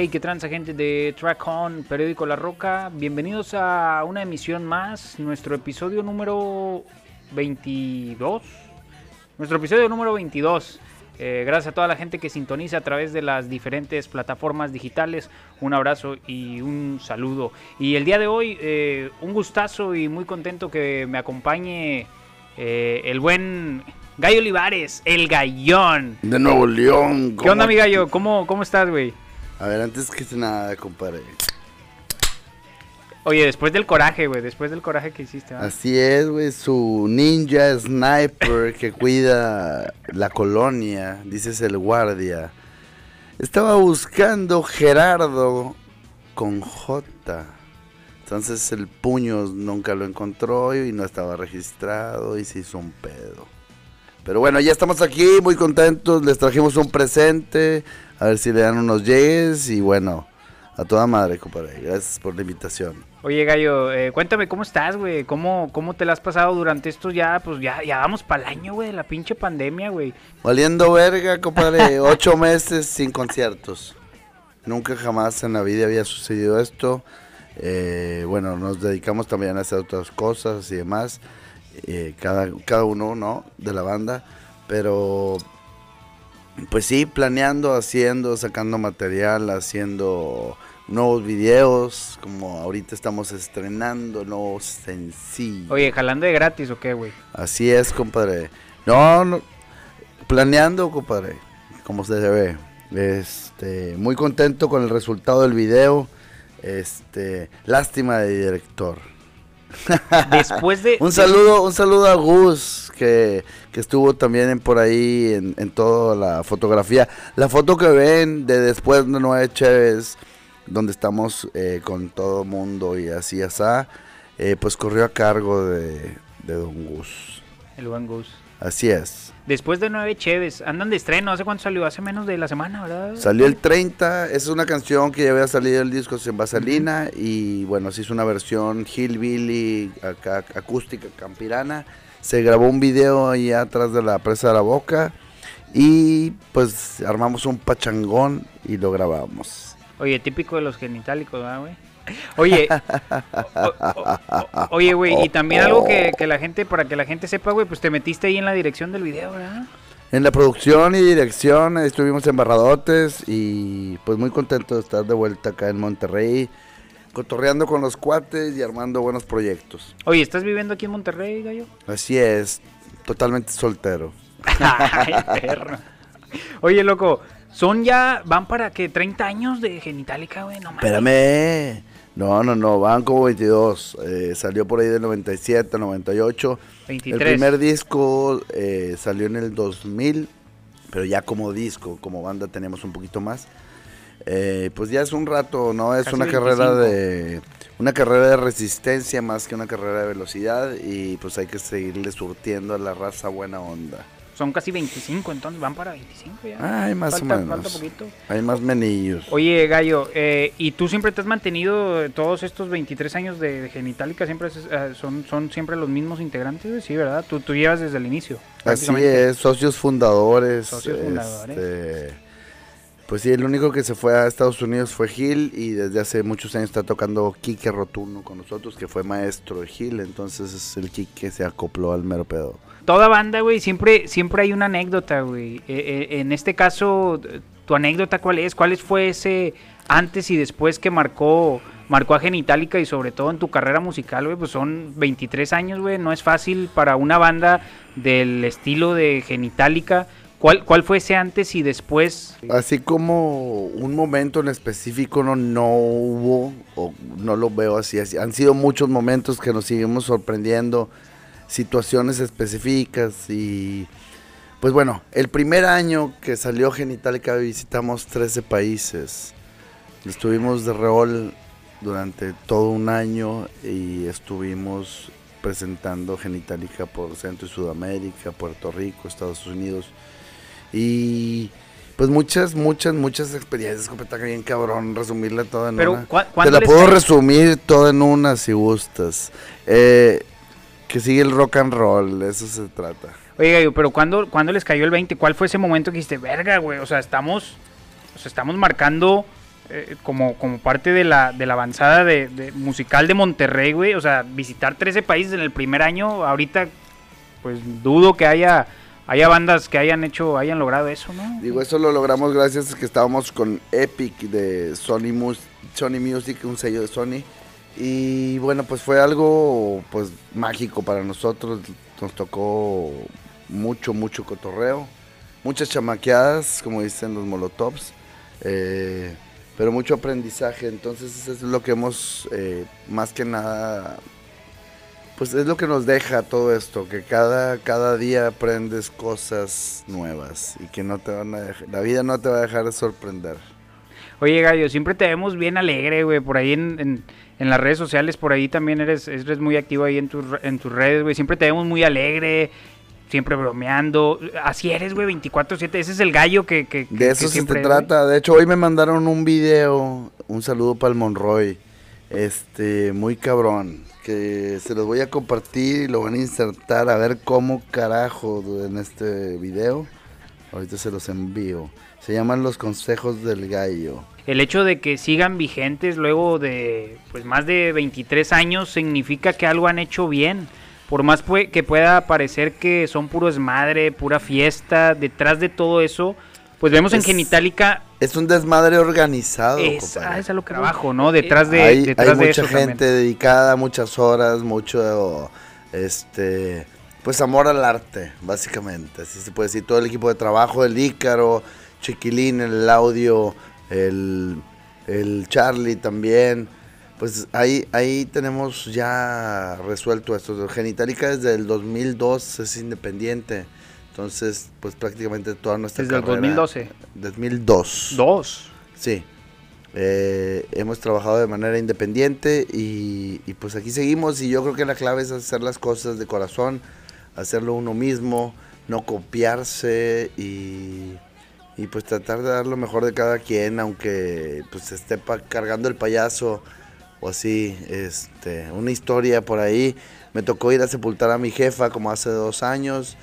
Hey, qué transa gente de Track On, periódico La Roca. Bienvenidos a una emisión más, nuestro episodio número 22. Nuestro episodio número 22. Eh, gracias a toda la gente que sintoniza a través de las diferentes plataformas digitales. Un abrazo y un saludo. Y el día de hoy, eh, un gustazo y muy contento que me acompañe eh, el buen Gallo Olivares, el gallón. De Nuevo León. ¿Qué onda, mi gallo? ¿Cómo, cómo estás, güey? A ver, antes que nada, compadre. Oye, después del coraje, güey, después del coraje que hiciste. ¿verdad? Así es, güey, su ninja sniper que cuida la colonia, dices el guardia. Estaba buscando Gerardo con J. Entonces el puño nunca lo encontró y no estaba registrado y se hizo un pedo. Pero bueno, ya estamos aquí, muy contentos, les trajimos un presente, a ver si le dan unos llegues y bueno, a toda madre, compadre. Gracias por la invitación. Oye, Gallo, eh, cuéntame cómo estás, güey. ¿Cómo, ¿Cómo te la has pasado durante estos ya, pues ya, ya vamos para el año, güey, de la pinche pandemia, güey? Valiendo verga, compadre, ocho meses sin conciertos. Nunca jamás en la vida había sucedido esto. Eh, bueno, nos dedicamos también a hacer otras cosas y demás. eh, cada, cada uno, ¿no? De la banda. Pero, pues sí, planeando, haciendo, sacando material, haciendo nuevos videos. Como ahorita estamos estrenando nuevos sencillos. Oye, jalando de gratis o qué, güey. Así es, compadre. No, no, planeando, compadre, como se ve. Este, muy contento con el resultado del video. Este, lástima de director. Después de... Un saludo, un saludo a Gus, que, que estuvo también en- por ahí en, en toda la fotografía. La foto que ven de después de Nueve Chévez, donde estamos eh, con todo mundo y así, así, eh, pues corrió a cargo de, de Don Gus. El buen Gus. Así es. Después de nueve cheves, andan de estreno. ¿Hace cuánto salió? Hace menos de la semana, ¿verdad? Salió el 30, es una canción que ya había salido el disco sin vaselina y bueno, se hizo una versión hillbilly, acá, acústica, campirana. Se grabó un video ahí atrás de la presa de la boca y pues armamos un pachangón y lo grabamos. Oye, típico de los genitálicos, ¿verdad, güey? Oye, o- o- o- oye, güey, y también algo que, que la gente, para que la gente sepa, güey, pues te metiste ahí en la dirección del video, ¿verdad? En la producción y dirección estuvimos en Barradotes y pues muy contento de estar de vuelta acá en Monterrey, cotorreando con los cuates y armando buenos proyectos. Oye, ¿estás viviendo aquí en Monterrey, gallo? Así es, totalmente soltero. Ay, perro. Oye, loco, son ya, van para que 30 años de genitálica, güey, no mames. Espérame. No, no, no, van como 22. Eh, salió por ahí del 97, 98. 23. El primer disco eh, salió en el 2000, pero ya como disco, como banda tenemos un poquito más. Eh, pues ya es un rato, ¿no? Es Casi una carrera 25. de una carrera de resistencia más que una carrera de velocidad y pues hay que seguirle surtiendo a la raza buena onda. Son casi 25, entonces van para 25 ya. Ay, más falta, o menos. Falta poquito. Hay más menillos. Oye, Gallo, eh, ¿y tú siempre te has mantenido todos estos 23 años de, de Genitálica? siempre eh, son, ¿Son siempre los mismos integrantes? Sí, ¿verdad? Tú, tú llevas desde el inicio. Así es, socios fundadores. Socios fundadores. este, pues sí, el único que se fue a Estados Unidos fue Gil y desde hace muchos años está tocando Quique Rotuno con nosotros, que fue maestro de Gil, entonces es el Quique se acopló al mero pedo. Toda banda, güey, siempre, siempre hay una anécdota, güey. Eh, eh, en este caso, ¿tu anécdota cuál es? ¿Cuál fue ese antes y después que marcó, marcó a Genitalica y sobre todo en tu carrera musical, güey? Pues son 23 años, güey. No es fácil para una banda del estilo de Genitalica. ¿Cuál, ¿Cuál fue ese antes y después? Así como un momento en específico no, no hubo, o no lo veo así, así, han sido muchos momentos que nos seguimos sorprendiendo, situaciones específicas y pues bueno, el primer año que salió Genitalica visitamos 13 países, estuvimos de rol durante todo un año y estuvimos presentando Genitalica por Centro y Sudamérica, Puerto Rico, Estados Unidos y pues muchas, muchas, muchas experiencias, compa, está bien cabrón resumirla toda en Pero, una. ¿cuá- Te la puedo resumir toda en una si gustas. Eh, que sigue el rock and roll, de eso se trata. Oye, Gallo, pero ¿cuándo, ¿cuándo les cayó el 20? ¿Cuál fue ese momento que dijiste, verga, güey? O sea, estamos, o sea, estamos marcando eh, como, como parte de la, de la avanzada de, musical de Monterrey, güey. O sea, visitar 13 países en el primer año, ahorita, pues dudo que haya, haya bandas que hayan hecho, hayan logrado eso, ¿no? Digo, eso lo logramos gracias a que estábamos con Epic de Sony, Sony Music, un sello de Sony. Y bueno, pues fue algo pues mágico para nosotros. Nos tocó mucho, mucho cotorreo. Muchas chamaqueadas, como dicen los molotovs. Eh, pero mucho aprendizaje. Entonces eso es lo que hemos, eh, más que nada, pues es lo que nos deja todo esto, que cada, cada día aprendes cosas nuevas y que no te van a la vida no te va a dejar de sorprender. Oye, Gallo, siempre te vemos bien alegre, güey, por ahí en, en, las redes sociales, por ahí también eres, eres muy activo ahí en, en tus redes, güey, siempre te vemos muy alegre, siempre bromeando. Así eres, güey, 24-7. Ese es el gallo que. que de eso se trata. De hecho, hoy me mandaron un video. Un saludo para el Monroy. Este, muy cabrón. Que se los voy a compartir y lo van a insertar a ver cómo carajo en este video. Ahorita se los envío. Se llaman los consejos del gallo. El hecho de que sigan vigentes luego de pues más de 23 años significa que algo han hecho bien por más que pueda parecer que son puro desmadre, pura fiesta, detrás de todo eso, pues vemos en Genitalica... Es un desmadre organizado. Es, ah, es a lo que trabajo, ¿no? Detrás de, hay, detrás hay mucha gente dedicada, muchas horas, mucho, este, pues amor al arte, básicamente. Así se puede decir, todo el equipo de trabajo, el Ícaro, Chiquilín, el audio, el, el Charlie también pues ahí, ahí tenemos ya resuelto esto. Genitalica desde el 2002 es independiente. Entonces, pues prácticamente toda nuestra Desde el 2012. 2002. ¿Dos? Sí. Eh, hemos trabajado de manera independiente y, y, pues aquí seguimos y yo creo que la clave es hacer las cosas de corazón, hacerlo uno mismo, no copiarse y, y pues tratar de dar lo mejor de cada quien, aunque pues esté cargando el payaso o así, este, una historia por ahí. Me tocó ir a sepultar a mi jefa como hace dos años.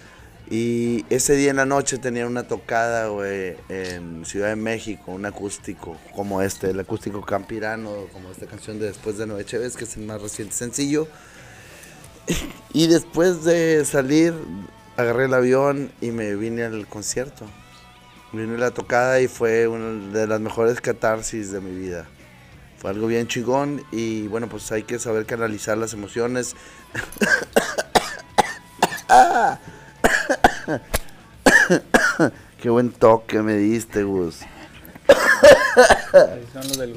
Y ese día en la noche tenía una tocada, güey, en Ciudad de México, un acústico como este, el acústico campirano, como esta canción de Después de Nueve Cheves, que es el más reciente sencillo. Y después de salir, agarré el avión y me vine al concierto. Vine a la tocada y fue una de las mejores catarsis de mi vida algo bien chingón y bueno, pues hay que saber canalizar las emociones. Qué buen toque me diste, Gus.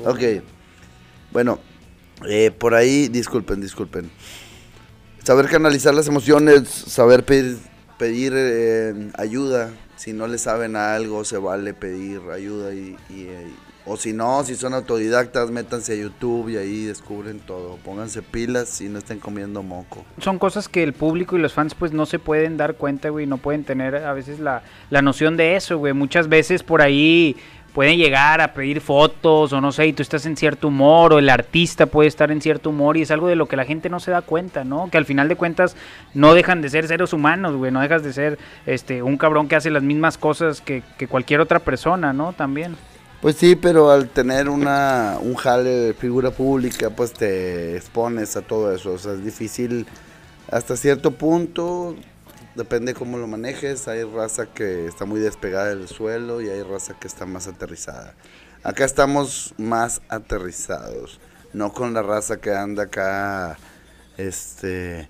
ok. Bueno, eh, por ahí, disculpen, disculpen. Saber canalizar las emociones, saber pedir, pedir eh, ayuda. Si no le saben algo, se vale pedir ayuda y, eh, o si no, si son autodidactas, métanse a YouTube y ahí descubren todo. Pónganse pilas y no estén comiendo moco. Son cosas que el público y los fans pues no se pueden dar cuenta, güey. No pueden tener a veces la, la noción de eso, güey. Muchas veces por ahí pueden llegar a pedir fotos o no sé, y tú estás en cierto humor o el artista puede estar en cierto humor y es algo de lo que la gente no se da cuenta, ¿no? Que al final de cuentas no dejan de ser seres humanos, güey, no dejas de ser este un cabrón que hace las mismas cosas que, que cualquier otra persona, ¿no? También. Pues sí, pero al tener una, un jale de figura pública, pues te expones a todo eso. O sea, es difícil hasta cierto punto, depende cómo lo manejes. Hay raza que está muy despegada del suelo y hay raza que está más aterrizada. Acá estamos más aterrizados, no con la raza que anda acá, este,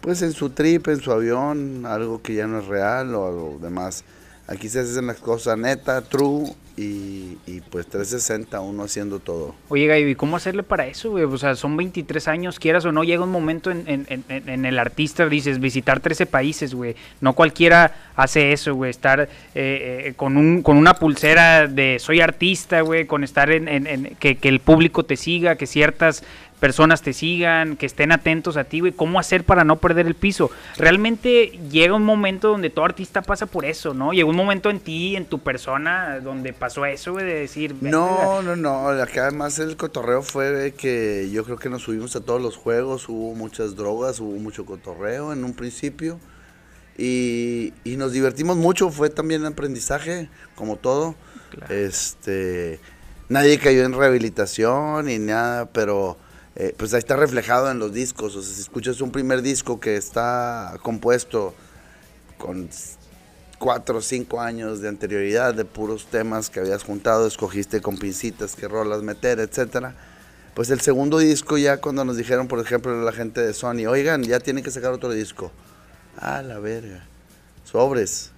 pues en su trip, en su avión, algo que ya no es real o algo demás. Aquí se hacen las cosas neta, true y, pues 360 uno haciendo todo. Oye, Gaby, ¿y cómo hacerle para eso, güey? O sea, son 23 años, quieras o no, llega un momento en, en, en, el artista, dices, visitar 13 países, güey. No cualquiera hace eso, güey. Estar eh, eh, con, un, con una pulsera de soy artista, güey, con estar en, que, que el público te siga, que ciertas personas te sigan, que estén atentos a ti, güey, cómo hacer para no perder el piso. Realmente llega un momento donde todo artista pasa por eso, ¿no? Llega un momento en ti, en tu persona, donde pasó eso, güey, de decir... No, no, no, acá además el cotorreo fue que yo creo que nos subimos a todos los juegos, hubo muchas drogas, hubo mucho cotorreo en un principio. Y, y nos divertimos mucho, fue también aprendizaje, como todo. Este nadie cayó en rehabilitación ni nada, pero eh, pues ahí está reflejado en los discos. O sea, si escuchas un primer disco que está compuesto con cuatro o cinco años de anterioridad de puros temas que habías juntado, escogiste con pincitas qué rolas meter, etcétera. Pues el segundo disco ya cuando nos dijeron, por ejemplo, la gente de Sony, oigan, ya tienen que sacar otro disco. Ah, la verga. Sobres.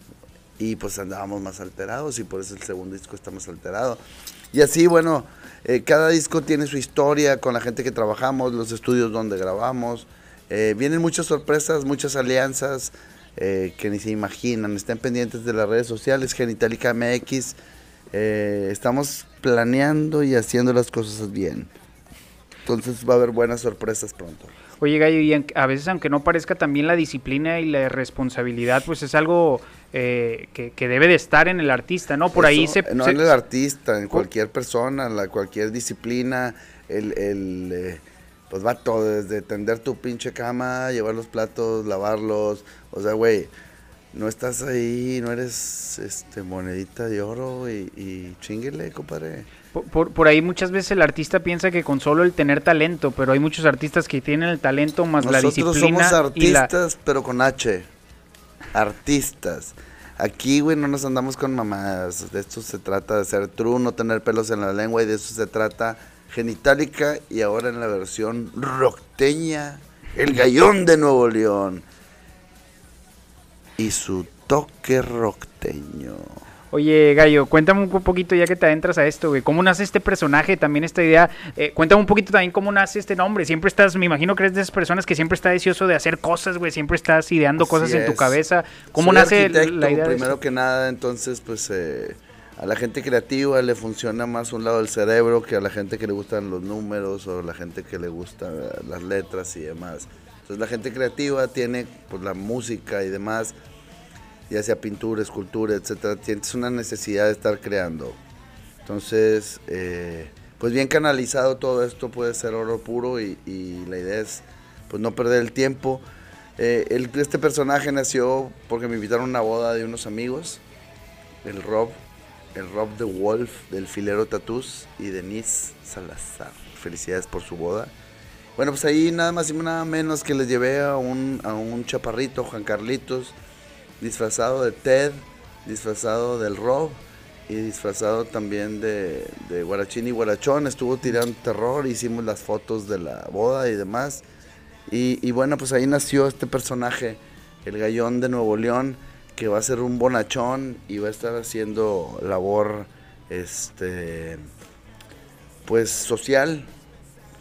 Y pues andábamos más alterados y por eso el segundo disco está más alterado. Y así, bueno, eh, cada disco tiene su historia con la gente que trabajamos, los estudios donde grabamos. Eh, vienen muchas sorpresas, muchas alianzas eh, que ni se imaginan. Estén pendientes de las redes sociales, Genitalica MX. estamos planeando y haciendo las cosas bien. Entonces va a haber buenas sorpresas pronto. Oye, Gallo, y a veces, aunque no parezca, también la disciplina y la responsabilidad, pues es algo eh, que, debe de estar en el artista, ¿no? Por ahí se... No en el artista, en cualquier persona, en la, cualquier disciplina, el... el eh, pues va todo, desde tender tu pinche cama, llevar los platos, lavarlos, o sea, güey, no estás ahí, no eres este monedita de oro y, y chinguele, compadre. Por, por, ahí muchas veces el artista piensa que con solo el tener talento, pero hay muchos artistas que tienen el talento más la disciplina. Nosotros somos artistas, pero con H. Artistas. Aquí, güey, no nos andamos con mamadas. De esto se trata de ser true, no tener pelos en la lengua y de eso se trata Genitalica y ahora en la versión rockteña, el gallón de Nuevo León y su toque rockteño. Oye, Gallo, cuéntame un poquito ya que te adentras a esto, güey. ¿Cómo nace este personaje? También esta idea. Eh, cuéntame un poquito también cómo nace este nombre. Siempre estás, me imagino que eres de esas personas que siempre está deseoso de hacer cosas, güey. Siempre estás ideando cosas en tu cabeza. ¿Cómo nace la idea? Primero que nada, entonces, pues eh, a la gente creativa le funciona más un lado del cerebro que a la gente que le gustan los números o a la gente que le gustan las letras y demás. Entonces la gente creativa tiene pues la música y demás ya sea pintura, escultura, etcétera, tienes una necesidad de estar creando. Entonces, eh, pues bien canalizado todo esto puede ser oro puro y, la idea es pues no perder el tiempo. Eh, este personaje nació porque me invitaron a una boda de unos amigos, el Rob, el Rob the Wolf del Filero Tatús y Denise Salazar. Felicidades por su boda. Bueno, pues ahí nada más y nada menos que les llevé a un, a un chaparrito, Juan Carlitos, disfrazado de Ted, disfrazado del Rob y disfrazado también de, de Guarachín y Guarachón. Estuvo tirando terror, hicimos las fotos de la boda y demás. Y, bueno, pues ahí nació este personaje, el gallón de Nuevo León, que va a ser un bonachón y va a estar haciendo labor, este, pues social,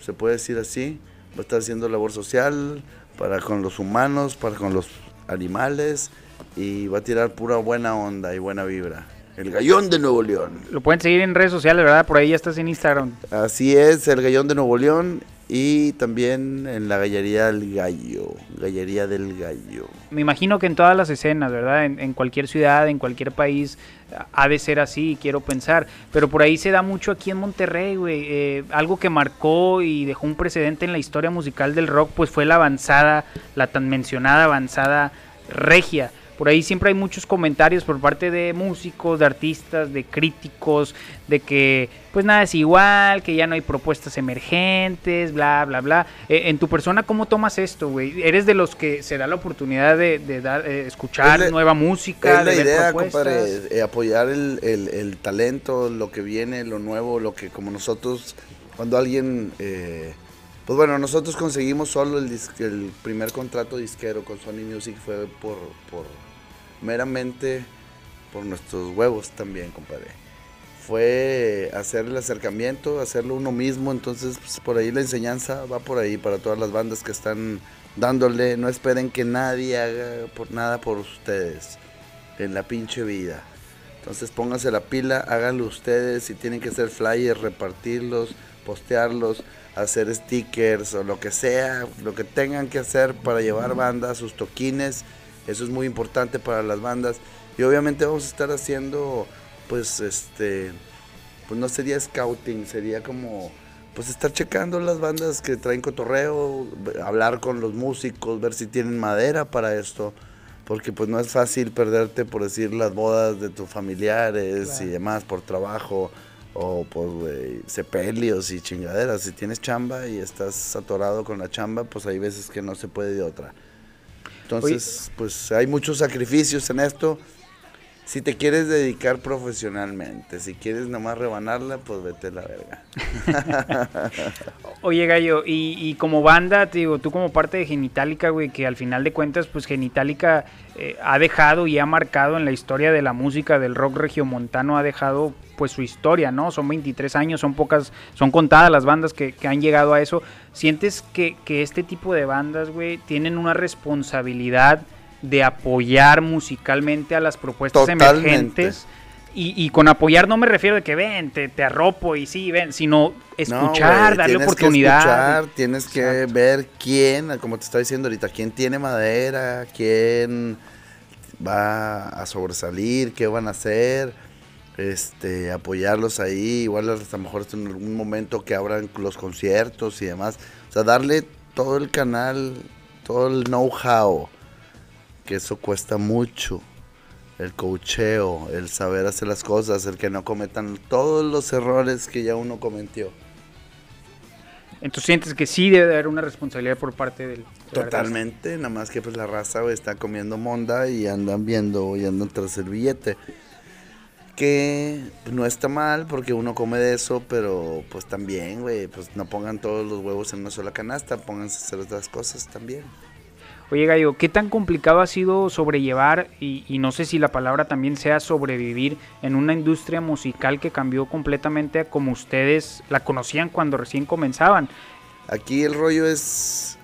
se puede decir así. Va a estar haciendo labor social para con los humanos, para con los animales y va a tirar pura buena onda y buena vibra. El Gallón de Nuevo León. Lo pueden seguir en redes sociales, ¿verdad? Por ahí ya estás en Instagram. Así es, el Gallón de Nuevo León y también en la Gallería del Gallo. Gallería del Gallo. Me imagino que en todas las escenas, ¿verdad? En, cualquier ciudad, en cualquier país, ha de ser así, quiero pensar. Pero por ahí se da mucho aquí en Monterrey, güey. Eh, algo que marcó y dejó un precedente en la historia musical del rock, pues fue la avanzada, la tan mencionada avanzada regia. Por ahí siempre hay muchos comentarios por parte de músicos, de artistas, de críticos, de que pues nada es igual, que ya no hay propuestas emergentes, bla, bla, bla. Eh, en tu persona, ¿cómo tomas esto, güey? ¿Eres de los que se da la oportunidad de, dar, eh, escuchar nueva música? Es la idea, compadre, eh, apoyar el, el, talento, lo que viene, lo nuevo, lo que como nosotros, cuando alguien... Pues bueno, nosotros conseguimos solo el, el primer contrato disquero con Sony Music fue por, meramente por nuestros huevos también, compadre. Fue hacer el acercamiento, hacerlo uno mismo, entonces pues, por ahí la enseñanza va por ahí para todas las bandas que están dándole, no esperen que nadie haga por nada por ustedes en la pinche vida. Entonces pónganse la pila, háganlo ustedes, si tienen que hacer flyers, repartirlos, postearlos, hacer stickers o lo que sea, lo que tengan que hacer para llevar bandas, sus toquines. Eso es muy importante para las bandas. Y obviamente vamos a estar haciendo, pues, este, pues no sería scouting, sería como, pues estar checando las bandas que traen cotorreo, hablar con los músicos, ver si tienen madera para esto. Porque pues no es fácil perderte, por decir, las bodas de tus familiares y demás por trabajo O pues, güey, sepelios y chingaderas. Si tienes chamba y estás atorado con la chamba, pues hay veces que no se puede de otra. Entonces, pues hay muchos sacrificios en esto. Si te quieres dedicar profesionalmente, si quieres nomás rebanarla, pues vete a la verga. Oye, Gallo, y, como banda, te digo, tú como parte de Genitalica, güey, que al final de cuentas, pues Genitalica eh, ha dejado y ha marcado en la historia de la música del rock regiomontano, ha dejado pues su historia, ¿no? Son 23 años, son pocas, son contadas las bandas que, han llegado a eso. ¿Sientes que, que este tipo de bandas, güey, tienen una responsabilidad de apoyar musicalmente a las propuestas emergentes? Y, con apoyar no me refiero de que ven, te, te arropo y sí, ven, sino escuchar, darle oportunidad. Que escuchar, tienes que ver quién, como te estaba diciendo ahorita, quién tiene madera, quién va a sobresalir, qué van a hacer este, apoyarlos ahí, igual a lo mejor en algún momento que abran los conciertos y demás. O sea, darle todo el canal, todo el know-how, que eso cuesta mucho. El cocheo, el saber hacer las cosas, el que no cometan todos los errores que ya uno cometió. Entonces sientes que sí debe haber una responsabilidad por parte del... Totalmente, nada más que pues la raza está comiendo monda y andan viendo y andan tras el billete que no está mal porque uno come de eso, pero pues también, güey, pues no pongan todos los huevos en una sola canasta, pónganse a hacer otras cosas también. Oye Gallo, ¿qué tan complicado ha sido sobrellevar, y, y, no sé si la palabra también sea sobrevivir en una industria musical que cambió completamente a como ustedes la conocían cuando recién comenzaban? Aquí el rollo es,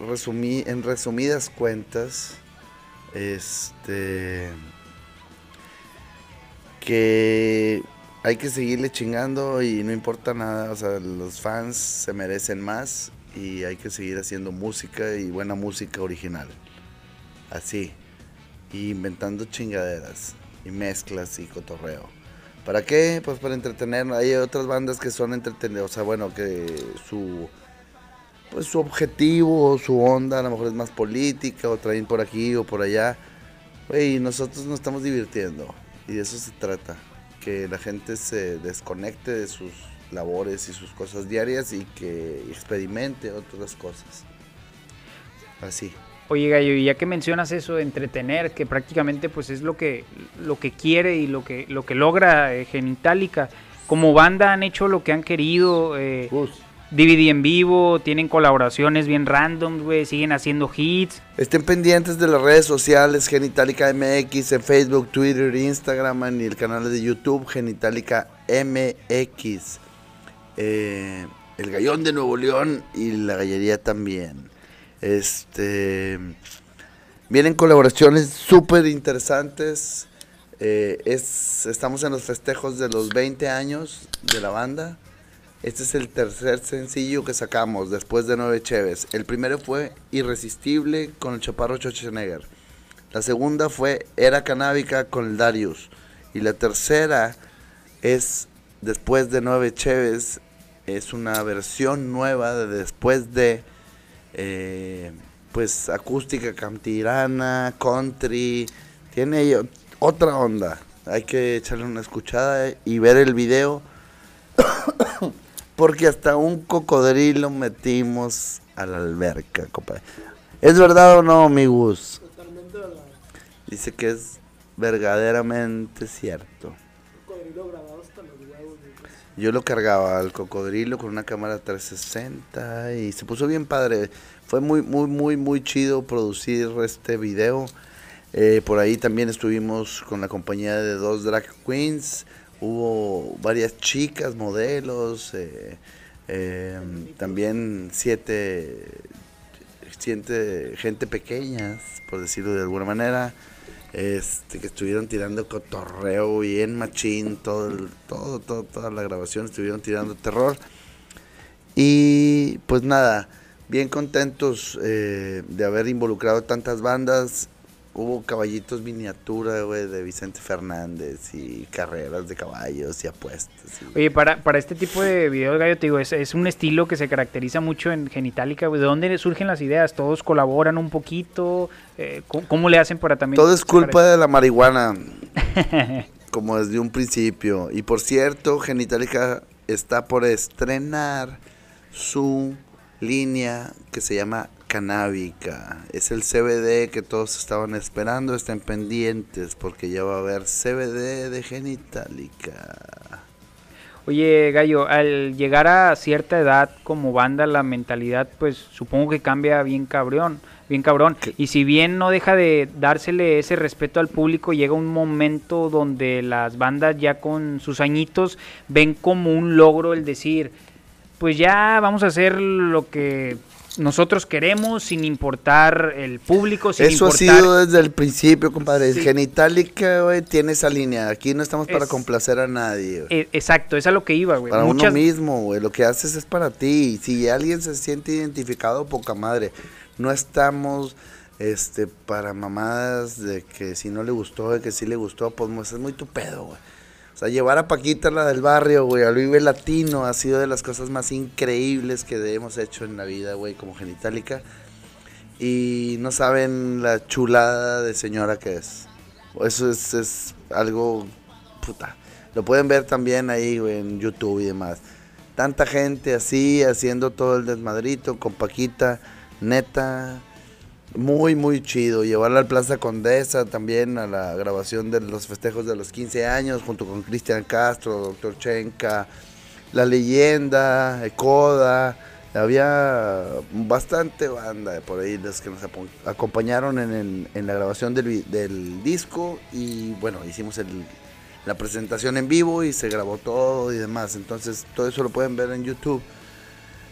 resumí, en resumidas cuentas, este que hay que seguirle chingando y no importa nada, o sea, los fans se merecen más y hay que seguir haciendo música y buena música original. Así. Y inventando chingaderas y mezclas y cotorreo. ¿Para qué? Pues para entretener. Hay otras bandas que son entretenidas, o sea, bueno, que su pues su objetivo, su onda a lo mejor es más política o traen por aquí o por allá. Güey, nosotros nos estamos divirtiendo. Y de eso se trata, que la gente se desconecte de sus labores y sus cosas diarias y que experimente otras cosas. Así. Oye Gallo, y ya que mencionas eso de entretener, que prácticamente pues es lo que, lo que quiere y lo que, lo que logra eh, Genitalica, como banda han hecho lo que han querido, eh, DVD en vivo, tienen colaboraciones bien random, güey, siguen haciendo hits. Estén pendientes de las redes sociales, Genitalica MX, en Facebook, Twitter, Instagram y el canal de YouTube, Genitalica MX. Eh, el Gallón de Nuevo León y la Gallería también. Este. Vienen colaboraciones súper interesantes. Eh, es, estamos en los festejos de los 20 años de la banda. Este es el tercer sencillo que sacamos después de Nueve Cheves. El primero fue Irresistible con el Chaparro Schwarzenegger. La segunda fue Era Canábica con el Darius. Y la tercera es Después de Nueve Cheves. Es una versión nueva de Después de... Eh, pues acústica cantirana, country. Tiene otra onda. Hay que echarle una escuchada y ver el video. Porque hasta un cocodrilo metimos a la alberca, compadre. ¿Es verdad o no, amigos? Totalmente verdad. Dice que es verdaderamente cierto. Cocodrilo grabado hasta los huevos. Yo lo cargaba al cocodrilo con una cámara 360 y se puso bien padre. Fue muy, muy, muy, muy chido producir este video. Eh, por ahí también estuvimos con la compañía de dos drag queens hubo varias chicas, modelos, eh, eh, también siete, siete, gente pequeñas, por decirlo de alguna manera, este, que estuvieron tirando cotorreo bien machín, todo, todo, todo, toda la grabación estuvieron tirando terror. Y pues nada, bien contentos eh, de haber involucrado tantas bandas hubo caballitos miniatura, güey, de Vicente Fernández y carreras de caballos y apuestas. Oye, para, para este tipo de videos, Gallo, te digo, es, es un estilo que se caracteriza mucho en Genitalica, güey. ¿De dónde surgen las ideas? ¿Todos colaboran un poquito? Eh, ¿cómo, le hacen para también...? Todo es culpa de la marihuana. como desde un principio. Y por cierto, Genitalica está por estrenar su línea que se llama Canábica. Es el CBD que todos estaban esperando. Estén pendientes porque ya va a haber CBD de Genitalica. Oye, Gallo, al llegar a cierta edad como banda, la mentalidad, pues supongo que cambia bien cabrón, bien cabrón. Y si bien no deja de dársele ese respeto al público, llega un momento donde las bandas ya con sus añitos ven como un logro el decir, pues ya vamos a hacer lo que nosotros queremos sin importar el público, sin Eso importar... ha sido desde el principio, compadre. Genitalica, güey, tiene esa línea. Aquí no estamos para Es- complacer a nadie. güey. Eh, exacto, es a lo que iba, güey. Para Muchas- uno mismo, güey. Lo que haces es para ti. Si alguien se siente identificado, poca madre. No estamos este para mamadas de que si no le gustó, de que sí le gustó, pues, es muy tu pedo, güey. O sea, llevar a Paquita, la del barrio, güey, al Vive Latino, ha sido de las cosas más increíbles que hemos hecho en la vida, güey, como Genitalica. Y no saben la chulada de señora que es. Eso es, es algo, puta. Lo pueden ver también ahí, güey, en YouTube y demás. Tanta gente así, haciendo todo el desmadrito con Paquita, neta, muy, muy chido. Llevarla al Plaza Condesa también a la grabación de los festejos de los 15 años, junto con Cristian Castro, Doctor Chenka, La Leyenda, Ecoda. Había bastante banda por ahí los que nos acompañaron en, en la grabación del, del disco y bueno, hicimos el, la presentación en vivo y se grabó todo y demás. Entonces todo eso lo pueden ver en YouTube.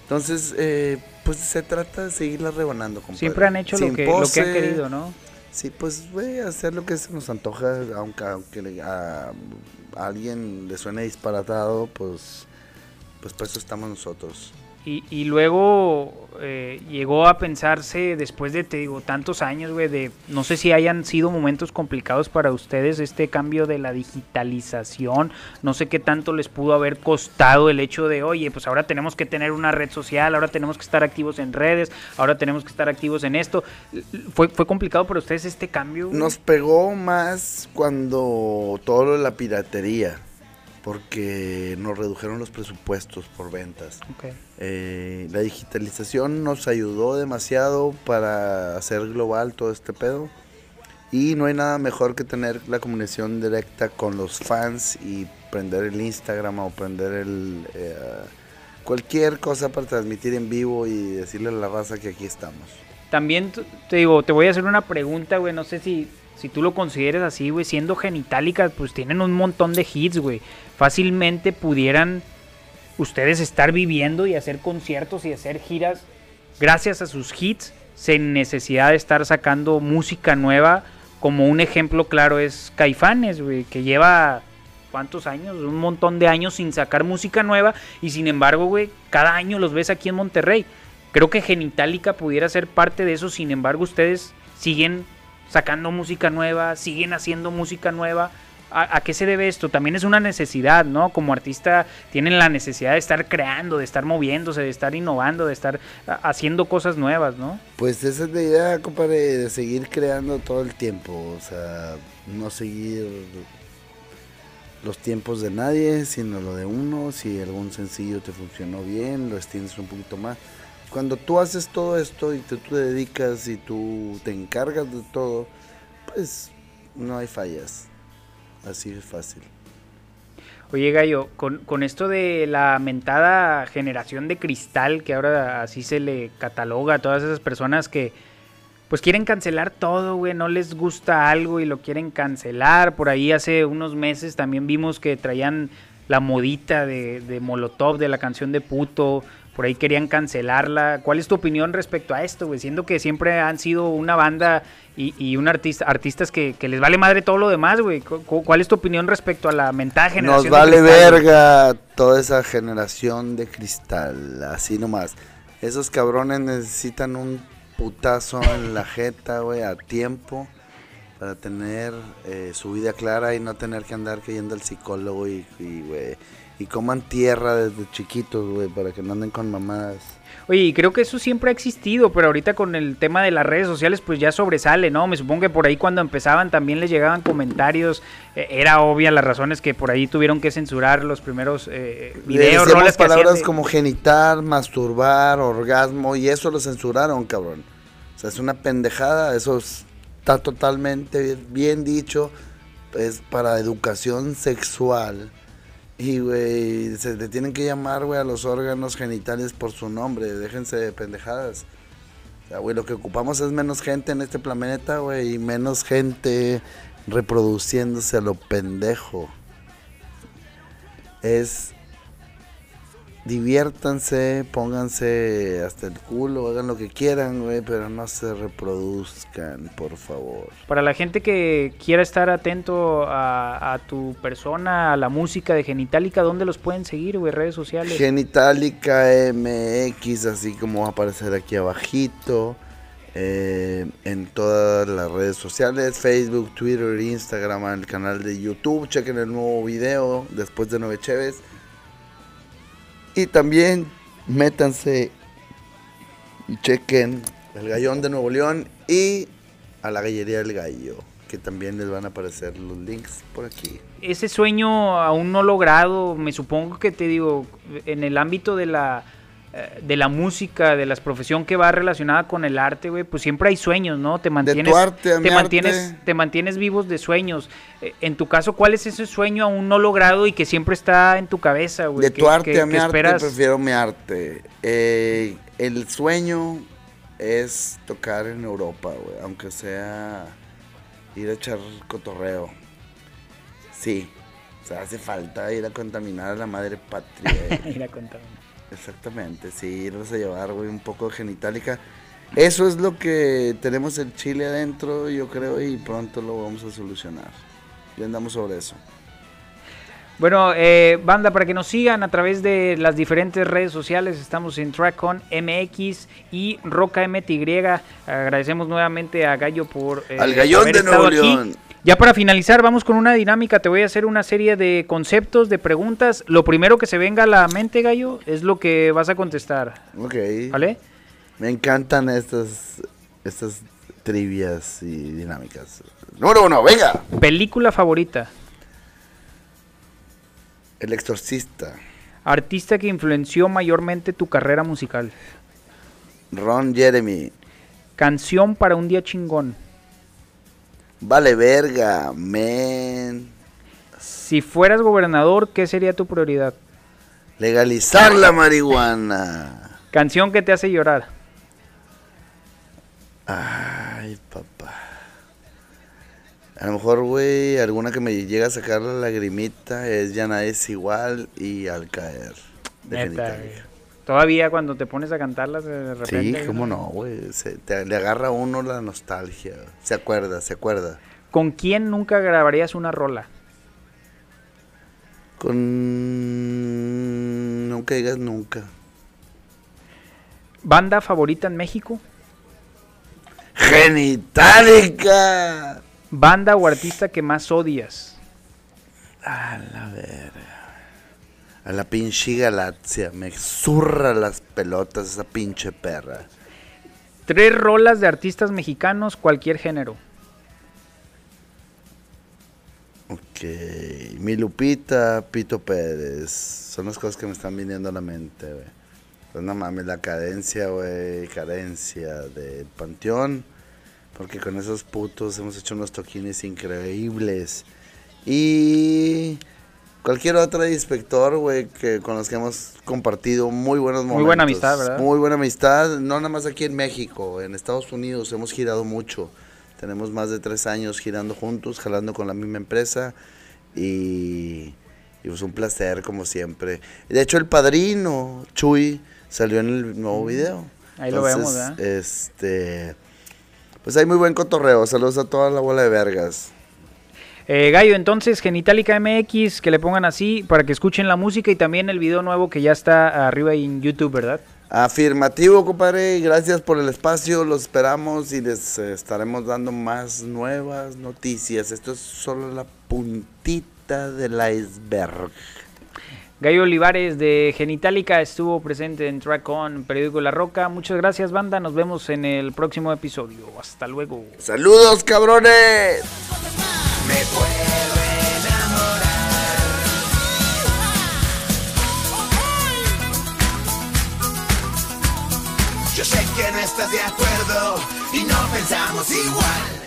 Entonces, eh, pues se trata de seguirla rebanando. compadre. Siempre han hecho lo que, lo que han pose, querido, ¿no? Sí, pues, güey, hacer lo que se nos antoja, aunque, aunque le- a, a alguien le suene disparatado, pues, pues para eso estamos nosotros. Y, y luego eh, llegó a pensarse, después de, te digo, tantos años, güey, de, no sé si hayan sido momentos complicados para ustedes este cambio de la digitalización, no sé qué tanto les pudo haber costado el hecho de, oye, pues ahora tenemos que tener una red social, ahora tenemos que estar activos en redes, ahora tenemos que estar activos en esto. ¿Fue, fue complicado para ustedes este cambio? Nos pegó más cuando todo lo de la piratería, porque nos redujeron los presupuestos por ventas. Eh, la digitalización nos ayudó demasiado para hacer global todo este pedo. Y no hay nada mejor que tener la comunicación directa con los fans y prender el Instagram o prender el eh, cualquier cosa para transmitir en vivo y decirle a la raza que aquí estamos. También te digo, te voy a hacer una pregunta, güey. No sé si, si tú lo consideres así, güey. Siendo genitálicas, pues tienen un montón de hits, güey. Fácilmente pudieran ustedes estar viviendo y hacer conciertos y hacer giras gracias a sus hits, sin necesidad de estar sacando música nueva. Como un ejemplo claro es Caifanes, güey, que lleva ¿cuántos años? Un montón de años sin sacar música nueva y sin embargo, güey, cada año los ves aquí en Monterrey. Creo que Genitalica pudiera ser parte de eso, sin embargo, ustedes siguen sacando música nueva, siguen haciendo música nueva. ¿A, qué se debe esto? También es una necesidad, ¿no? Como artista tienen la necesidad de estar creando, de estar moviéndose, de estar innovando, de estar haciendo cosas nuevas, ¿no? Pues esa es la idea, compadre, de seguir creando todo el tiempo. O sea, no seguir los tiempos de nadie, sino lo de uno. Si algún sencillo te funcionó bien, lo extiendes un poquito más. Cuando tú haces todo esto y tú te dedicas y tú te encargas de todo, pues no hay fallas. Así es fácil. Oye, Gallo, con, esto de la mentada generación de cristal, que ahora así se le cataloga a todas esas personas que pues quieren cancelar todo, güey, no les gusta algo y lo quieren cancelar. Por ahí hace unos meses también vimos que traían la modita de, de Molotov, de la canción de puto, por ahí querían cancelarla. ¿Cuál es tu opinión respecto a esto, güey? Siendo que siempre han sido una banda y, y un artista, artistas que, que les vale madre todo lo demás, güey. Cu- cu- ¿Cuál es tu opinión respecto a la mentada Nos generación de vale cristal, verga toda esa generación de cristal, así nomás. Esos cabrones necesitan un putazo en la jeta, güey, a tiempo para tener eh, su vida clara y no tener que andar cayendo al psicólogo y, y, güey, y coman tierra desde chiquitos, güey, para que no anden con mamadas. Oye, y creo que eso siempre ha existido, pero ahorita con el tema de las redes sociales, pues ya sobresale, ¿no? Me supongo que por ahí cuando empezaban también les llegaban comentarios. eh, era obvia las razones que por ahí tuvieron que censurar los primeros eh, videos, decíamos roles que hacían palabras de- como genital, masturbar, orgasmo, y eso lo censuraron, cabrón. O sea, es una pendejada, eso es- está totalmente bien dicho, es para educación sexual. Y, güey, se le tienen que llamar, güey, a los órganos genitales por su nombre, déjense de pendejadas. O sea, güey, lo que ocupamos es menos gente en este planeta, güey, y menos gente reproduciéndose a lo pendejo. Es diviértanse, pónganse hasta el culo, hagan lo que quieran, güey, pero no se reproduzcan, por favor. Para la gente que quiera estar atento a, a tu persona, a la música de Genitalica, ¿dónde los pueden seguir, güey? Redes sociales. Genitalica MX, así como va a aparecer aquí abajito. eh, en todas las redes sociales, Facebook, Twitter, Instagram, el canal de YouTube. Chequen el nuevo video después de Nueve Cheves. Y también métanse y chequen el Gallón de Nuevo León y a la Gallería del Gallo, que también les van a aparecer los links por aquí. ese sueño aún no logrado, me supongo que te digo, en el ámbito de la de la música, de la profesión que va relacionada con el arte, güey, pues siempre hay sueños, ¿no? Te mantienes, arte a mi te mantienes, arte. te mantienes vivos de sueños. Eh, en tu caso, ¿cuál es ese sueño aún no logrado y que siempre está en tu cabeza, güey? De tu arte que- a mi que arte, esperas- prefiero mi arte. Eh, el sueño es tocar en Europa, güey, aunque sea ir a echar cotorreo. Sí, o sea, hace falta ir a contaminar a la madre patria. eh. Mira, contame. Exactamente, sí, irnos a llevar, güey, un poco de genitálica. Eso es lo que tenemos el chile adentro, yo creo, y pronto lo vamos a solucionar. Ya andamos sobre eso. Bueno, eh, banda, para que nos sigan a través de las diferentes redes sociales, estamos en TrackOn MX y Roca MTY. Agradecemos nuevamente a Gallo por eh, Al Gallón haber de estado Nuevo aquí. Ya para finalizar, vamos con una dinámica. Te voy a hacer una serie de conceptos, de preguntas. Lo primero que se venga a la mente, Gallo, es lo que vas a contestar. Ok. ¿Vale? Me encantan estas, estas trivias y dinámicas. Número uno, venga. Película favorita. El exorcista. Artista que influenció mayormente tu carrera musical. Ron Jeremy. Canción para un día chingón. Vale verga, man. Si fueras gobernador, ¿qué sería tu prioridad? Legalizar la marihuana. Canción que te hace llorar. Ay, papá. A lo mejor, güey, alguna que me llega a sacar la lagrimita es Ya nadie es igual y Al caer. Neta, Definitivamente. güey. Todavía cuando te pones a cantarlas de repente. Sí, cómo no, güey. Le agarra a uno la nostalgia. Se acuerda, se acuerda. ¿Con quién nunca grabarías una rola? Con. Nunca digas nunca. ¿Banda favorita en México? ¡Genitálica! ¿Banda o artista que más odias? A la verga. A la pinche galaxia. Me zurra las pelotas esa pinche perra. Tres rolas de artistas mexicanos, cualquier género. Ok. Mi Lupita, Pito Pérez. Son las cosas que me están viniendo a la mente, güey. Pues no mames, la cadencia, güey. Cadencia del Panteón. Porque con esos putos hemos hecho unos toquines increíbles. Y cualquier otro inspector, güey, que con los que hemos compartido muy buenos momentos. Muy buena amistad, ¿verdad? Muy buena amistad, no nada más aquí en México, en Estados Unidos hemos girado mucho. Tenemos más de tres años girando juntos, jalando con la misma empresa y, y pues un placer como siempre. De hecho el padrino, Chuy, salió en el nuevo video. Mm. Ahí lo vemos, ¿verdad? Este, pues hay muy buen cotorreo. Saludos a toda la bola de vergas. Eh, Gallo, entonces, Genitalica MX, que le pongan así para que escuchen la música y también el video nuevo que ya está arriba en YouTube, ¿verdad? Afirmativo, compadre. Gracias por el espacio. Los esperamos y les eh, estaremos dando más nuevas noticias. Esto es solo la puntita del iceberg. Gallo Olivares de Genitalica estuvo presente en Track On Periódico La Roca. Muchas gracias, banda. Nos vemos en el próximo episodio. Hasta luego. Saludos, cabrones. Me puedo enamorar. Yo sé que no estás de acuerdo y no pensamos igual.